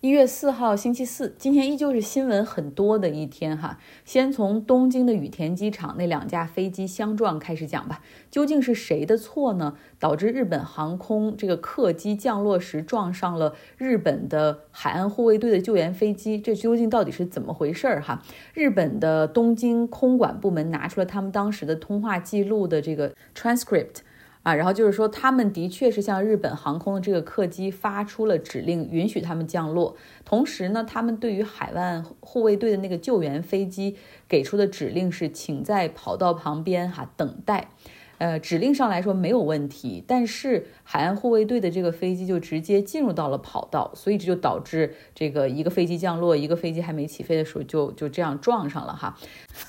一月四号，星期四，今天依旧是新闻很多的一天哈。先从东京的羽田机场那两架飞机相撞开始讲吧。究竟是谁的错呢？导致日本航空这个客机降落时撞上了日本的海岸护卫队的救援飞机？这究竟到底是怎么回事儿哈？日本的东京空管部门拿出了他们当时的通话记录的这个 transcript。啊，然后就是说，他们的确是向日本航空的这个客机发出了指令，允许他们降落。同时呢，他们对于海湾护卫队的那个救援飞机给出的指令是，请在跑道旁边哈等待。呃，指令上来说没有问题，但是海岸护卫队的这个飞机就直接进入到了跑道，所以这就导致这个一个飞机降落，一个飞机还没起飞的时候就就这样撞上了哈。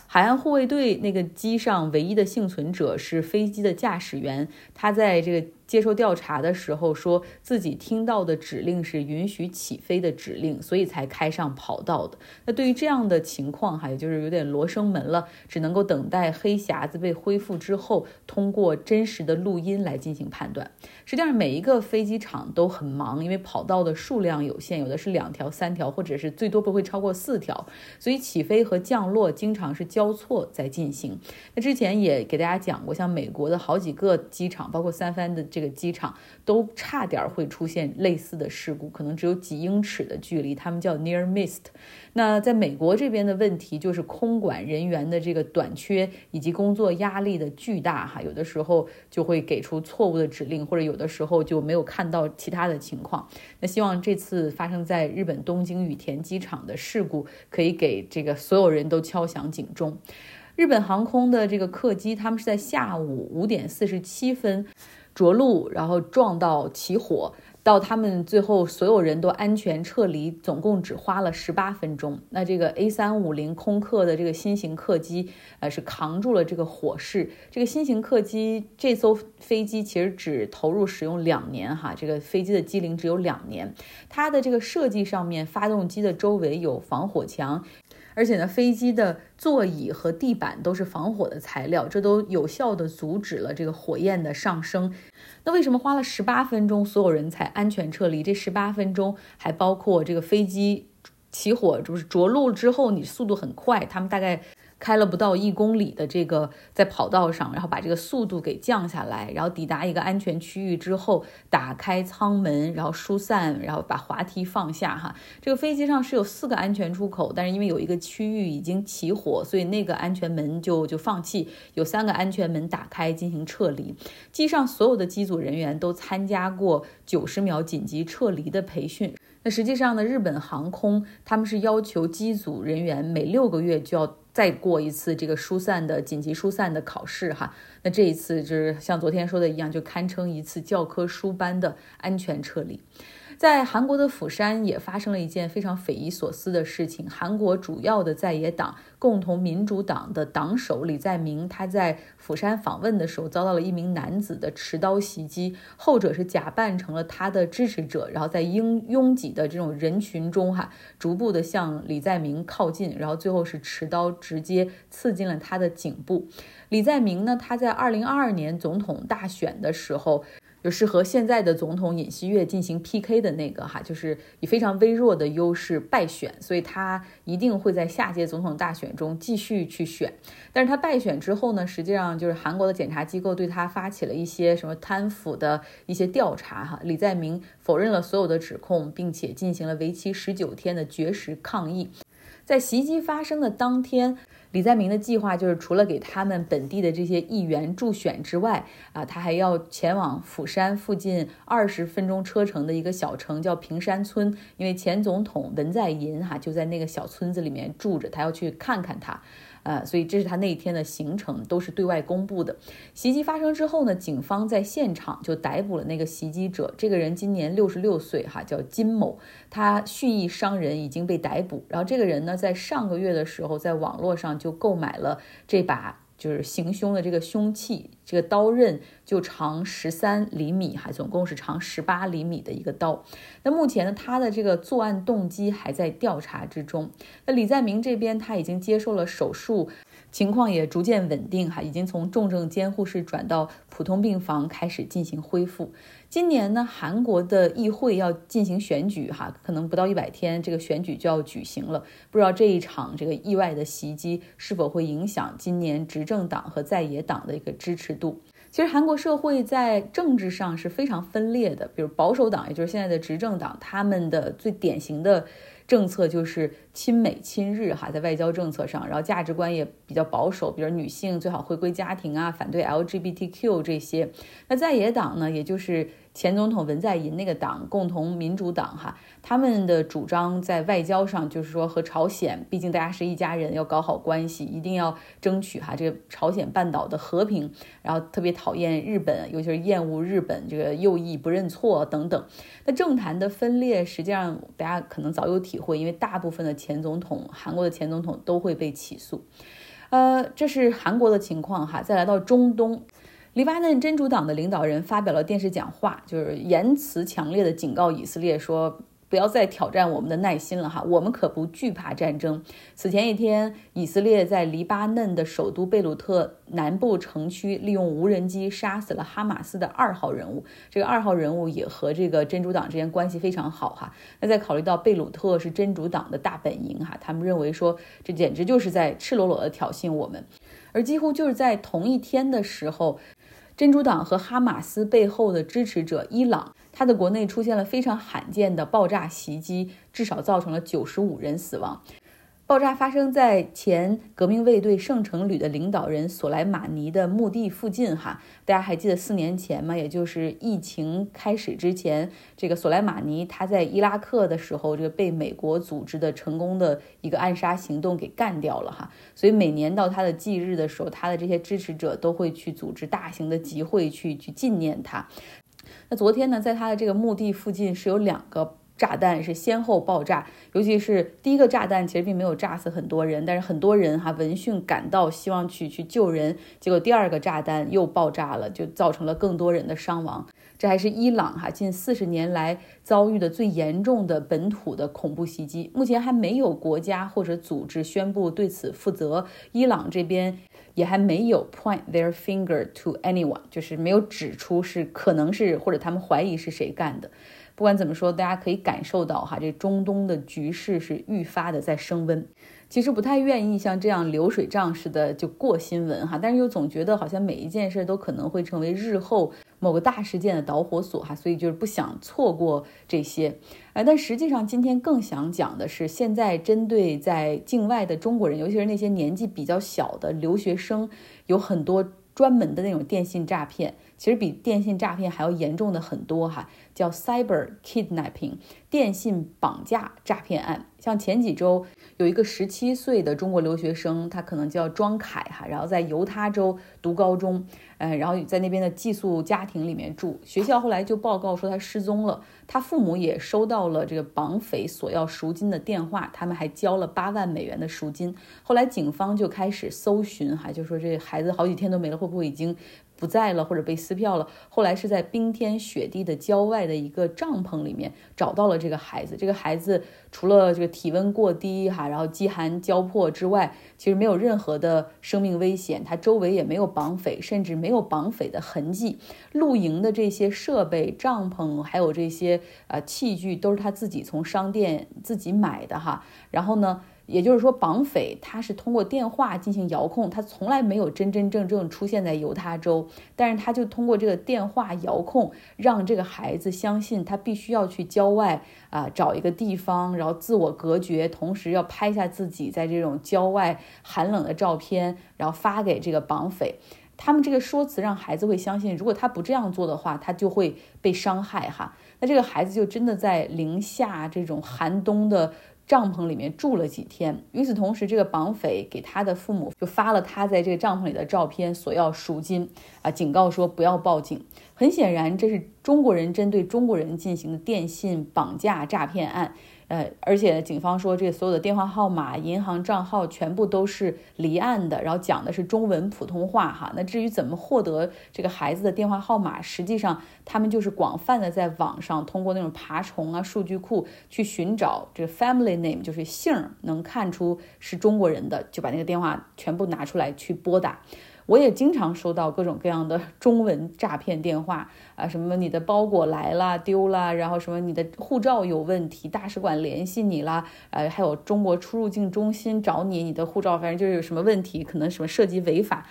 海岸护卫队那个机上唯一的幸存者是飞机的驾驶员，他在这个。接受调查的时候，说自己听到的指令是允许起飞的指令，所以才开上跑道的。那对于这样的情况，哈，也就是有点罗生门了，只能够等待黑匣子被恢复之后，通过真实的录音来进行判断。实际上，每一个飞机场都很忙，因为跑道的数量有限，有的是两条、三条，或者是最多不会超过四条，所以起飞和降落经常是交错在进行。那之前也给大家讲过，像美国的好几个机场，包括三藩的这。这个机场都差点会出现类似的事故，可能只有几英尺的距离，他们叫 near miss。那在美国这边的问题就是空管人员的这个短缺以及工作压力的巨大，哈，有的时候就会给出错误的指令，或者有的时候就没有看到其他的情况。那希望这次发生在日本东京羽田机场的事故可以给这个所有人都敲响警钟。日本航空的这个客机，他们是在下午五点四十七分。着陆，然后撞到起火，到他们最后所有人都安全撤离，总共只花了十八分钟。那这个 A 三五零空客的这个新型客机，呃，是扛住了这个火势。这个新型客机这艘飞机其实只投入使用两年，哈，这个飞机的机龄只有两年。它的这个设计上面，发动机的周围有防火墙。而且呢，飞机的座椅和地板都是防火的材料，这都有效的阻止了这个火焰的上升。那为什么花了十八分钟，所有人才安全撤离？这十八分钟还包括这个飞机起火，就是着陆之后，你速度很快，他们大概。开了不到一公里的这个在跑道上，然后把这个速度给降下来，然后抵达一个安全区域之后，打开舱门，然后疏散，然后把滑梯放下。哈，这个飞机上是有四个安全出口，但是因为有一个区域已经起火，所以那个安全门就就放弃，有三个安全门打开进行撤离。机上所有的机组人员都参加过九十秒紧急撤离的培训。那实际上呢，日本航空他们是要求机组人员每六个月就要。再过一次这个疏散的紧急疏散的考试哈，那这一次就是像昨天说的一样，就堪称一次教科书般的安全撤离。在韩国的釜山也发生了一件非常匪夷所思的事情。韩国主要的在野党共同民主党的党首李在明，他在釜山访问的时候遭到了一名男子的持刀袭击，后者是假扮成了他的支持者，然后在拥拥挤的这种人群中哈，逐步的向李在明靠近，然后最后是持刀直接刺进了他的颈部。李在明呢，他在二零二二年总统大选的时候。就是和现在的总统尹锡悦进行 PK 的那个哈，就是以非常微弱的优势败选，所以他一定会在下届总统大选中继续去选。但是他败选之后呢，实际上就是韩国的检察机构对他发起了一些什么贪腐的一些调查哈。李在明否认了所有的指控，并且进行了为期十九天的绝食抗议。在袭击发生的当天。李在明的计划就是，除了给他们本地的这些议员助选之外，啊，他还要前往釜山附近二十分钟车程的一个小城，叫平山村，因为前总统文在寅哈就在那个小村子里面住着，他要去看看他。呃，所以这是他那一天的行程，都是对外公布的。袭击发生之后呢，警方在现场就逮捕了那个袭击者。这个人今年六十六岁，哈，叫金某，他蓄意伤人，已经被逮捕。然后这个人呢，在上个月的时候，在网络上就购买了这把。就是行凶的这个凶器，这个刀刃就长十三厘米，还总共是长十八厘米的一个刀。那目前呢，他的这个作案动机还在调查之中。那李在明这边他已经接受了手术。情况也逐渐稳定哈，已经从重症监护室转到普通病房开始进行恢复。今年呢，韩国的议会要进行选举哈，可能不到一百天，这个选举就要举行了。不知道这一场这个意外的袭击是否会影响今年执政党和在野党的一个支持度。其实韩国社会在政治上是非常分裂的，比如保守党，也就是现在的执政党，他们的最典型的。政策就是亲美亲日哈，在外交政策上，然后价值观也比较保守，比如女性最好回归家庭啊，反对 LGBTQ 这些。那在野党呢，也就是前总统文在寅那个党，共同民主党哈。他们的主张在外交上就是说和朝鲜，毕竟大家是一家人，要搞好关系，一定要争取哈这个朝鲜半岛的和平。然后特别讨厌日本，尤其是厌恶日本这个右翼不认错等等。那政坛的分裂，实际上大家可能早有体会，因为大部分的前总统，韩国的前总统都会被起诉。呃，这是韩国的情况哈。再来到中东，黎巴嫩真主党的领导人发表了电视讲话，就是言辞强烈的警告以色列说。不要再挑战我们的耐心了哈，我们可不惧怕战争。此前一天，以色列在黎巴嫩的首都贝鲁特南部城区利用无人机杀死了哈马斯的二号人物。这个二号人物也和这个真主党之间关系非常好哈。那在考虑到贝鲁特是真主党的大本营哈，他们认为说这简直就是在赤裸裸的挑衅我们。而几乎就是在同一天的时候。珍珠党和哈马斯背后的支持者伊朗，它的国内出现了非常罕见的爆炸袭击，至少造成了九十五人死亡。爆炸发生在前革命卫队圣城旅的领导人索莱马尼的墓地附近。哈，大家还记得四年前吗？也就是疫情开始之前，这个索莱马尼他在伊拉克的时候，这个被美国组织的成功的一个暗杀行动给干掉了。哈，所以每年到他的忌日的时候，他的这些支持者都会去组织大型的集会去去纪念他。那昨天呢，在他的这个墓地附近是有两个。炸弹是先后爆炸，尤其是第一个炸弹其实并没有炸死很多人，但是很多人哈闻讯赶到，希望去去救人，结果第二个炸弹又爆炸了，就造成了更多人的伤亡。这还是伊朗哈近四十年来遭遇的最严重的本土的恐怖袭击，目前还没有国家或者组织宣布对此负责，伊朗这边也还没有 point their finger to anyone，就是没有指出是可能是或者他们怀疑是谁干的。不管怎么说，大家可以感受到哈，这中东的局势是愈发的在升温。其实不太愿意像这样流水账似的就过新闻哈，但是又总觉得好像每一件事都可能会成为日后某个大事件的导火索哈，所以就是不想错过这些。哎，但实际上今天更想讲的是，现在针对在境外的中国人，尤其是那些年纪比较小的留学生，有很多专门的那种电信诈骗。其实比电信诈骗还要严重的很多哈，叫 cyber kidnapping，电信绑架诈骗案。像前几周有一个十七岁的中国留学生，他可能叫庄凯哈，然后在犹他州读高中，呃，然后在那边的寄宿家庭里面住。学校后来就报告说他失踪了，他父母也收到了这个绑匪索要赎金的电话，他们还交了八万美元的赎金。后来警方就开始搜寻哈，就说这孩子好几天都没了，会不会已经？不在了，或者被撕票了。后来是在冰天雪地的郊外的一个帐篷里面找到了这个孩子。这个孩子除了这个体温过低哈，然后饥寒交迫之外，其实没有任何的生命危险。他周围也没有绑匪，甚至没有绑匪的痕迹。露营的这些设备、帐篷还有这些呃器具，都是他自己从商店自己买的哈。然后呢？也就是说，绑匪他是通过电话进行遥控，他从来没有真真正正出现在犹他州，但是他就通过这个电话遥控，让这个孩子相信他必须要去郊外啊找一个地方，然后自我隔绝，同时要拍下自己在这种郊外寒冷的照片，然后发给这个绑匪。他们这个说辞让孩子会相信，如果他不这样做的话，他就会被伤害哈。那这个孩子就真的在零下这种寒冬的。帐篷里面住了几天。与此同时，这个绑匪给他的父母就发了他在这个帐篷里的照片，索要赎金啊，警告说不要报警。很显然，这是中国人针对中国人进行的电信绑架诈骗案。呃，而且警方说，这所有的电话号码、银行账号全部都是离岸的，然后讲的是中文普通话哈。那至于怎么获得这个孩子的电话号码，实际上他们就是广泛的在网上。通过那种爬虫啊、数据库去寻找这个 family name，就是姓儿能看出是中国人的，就把那个电话全部拿出来去拨打。我也经常收到各种各样的 中文诈骗电话啊，什么你的包裹来了丢了，然后什么你的护照有问题，大使馆联系你了，呃，还有中国出入境中心找你，你的护照反正就是有什么问题，可能什么涉及违法。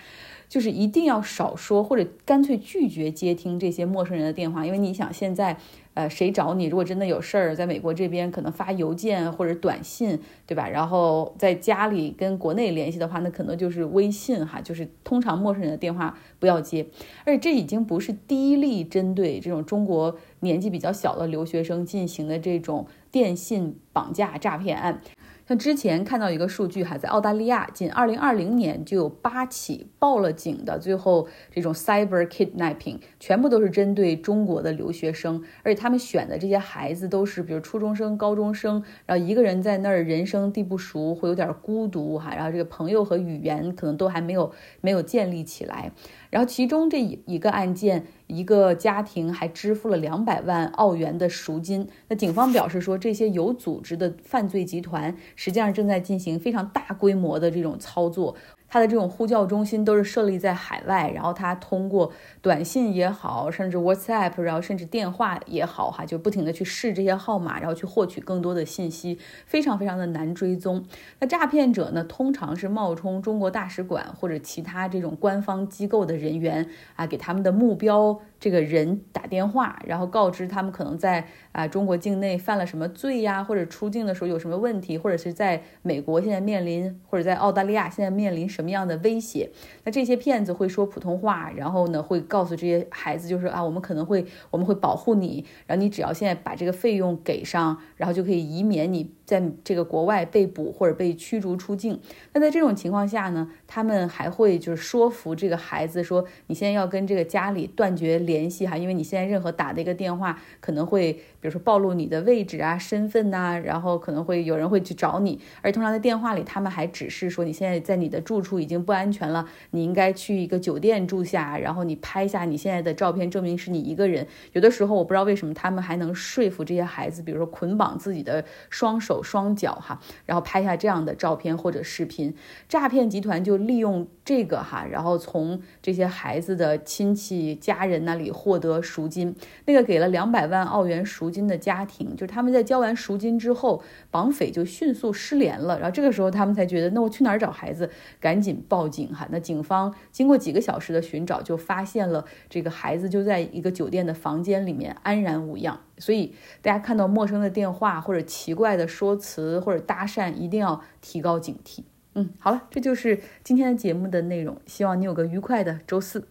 就是一定要少说，或者干脆拒绝接听这些陌生人的电话，因为你想现在，呃，谁找你？如果真的有事儿，在美国这边可能发邮件或者短信，对吧？然后在家里跟国内联系的话，那可能就是微信哈，就是通常陌生人的电话不要接。而且这已经不是第一例针对这种中国年纪比较小的留学生进行的这种电信绑架诈骗案。像之前看到一个数据哈，在澳大利亚，仅二零二零年就有八起报了警的，最后这种 cyber kidnapping 全部都是针对中国的留学生，而且他们选的这些孩子都是比如初中生、高中生，然后一个人在那儿人生地不熟，会有点孤独哈，然后这个朋友和语言可能都还没有没有建立起来。然后其中这一一个案件，一个家庭还支付了两百万澳元的赎金。那警方表示说，这些有组织的犯罪集团实际上正在进行非常大规模的这种操作。他的这种呼叫中心都是设立在海外，然后他通过短信也好，甚至 WhatsApp，然后甚至电话也好，哈，就不停的去试这些号码，然后去获取更多的信息，非常非常的难追踪。那诈骗者呢，通常是冒充中国大使馆或者其他这种官方机构的人员啊，给他们的目标。这个人打电话，然后告知他们可能在啊中国境内犯了什么罪呀，或者出境的时候有什么问题，或者是在美国现在面临，或者在澳大利亚现在面临什么样的威胁。那这些骗子会说普通话，然后呢会告诉这些孩子，就是啊我们可能会我们会保护你，然后你只要现在把这个费用给上，然后就可以以免你。在这个国外被捕或者被驱逐出境，那在这种情况下呢，他们还会就是说服这个孩子说，你现在要跟这个家里断绝联系哈，因为你现在任何打的一个电话可能会，比如说暴露你的位置啊、身份呐，然后可能会有人会去找你，而通常在电话里他们还只是说你现在在你的住处已经不安全了，你应该去一个酒店住下，然后你拍下你现在的照片，证明是你一个人。有的时候我不知道为什么他们还能说服这些孩子，比如说捆绑自己的双手。双脚哈，然后拍下这样的照片或者视频，诈骗集团就利用这个哈，然后从这些孩子的亲戚家人那里获得赎金。那个给了两百万澳元赎赎金的家庭，就是他们在交完赎金之后，绑匪就迅速失联了。然后这个时候他们才觉得，那我去哪儿找孩子？赶紧报警哈。那警方经过几个小时的寻找，就发现了这个孩子就在一个酒店的房间里面安然无恙。所以大家看到陌生的电话或者奇怪的说辞或者搭讪，一定要提高警惕。嗯，好了，这就是今天的节目的内容，希望你有个愉快的周四。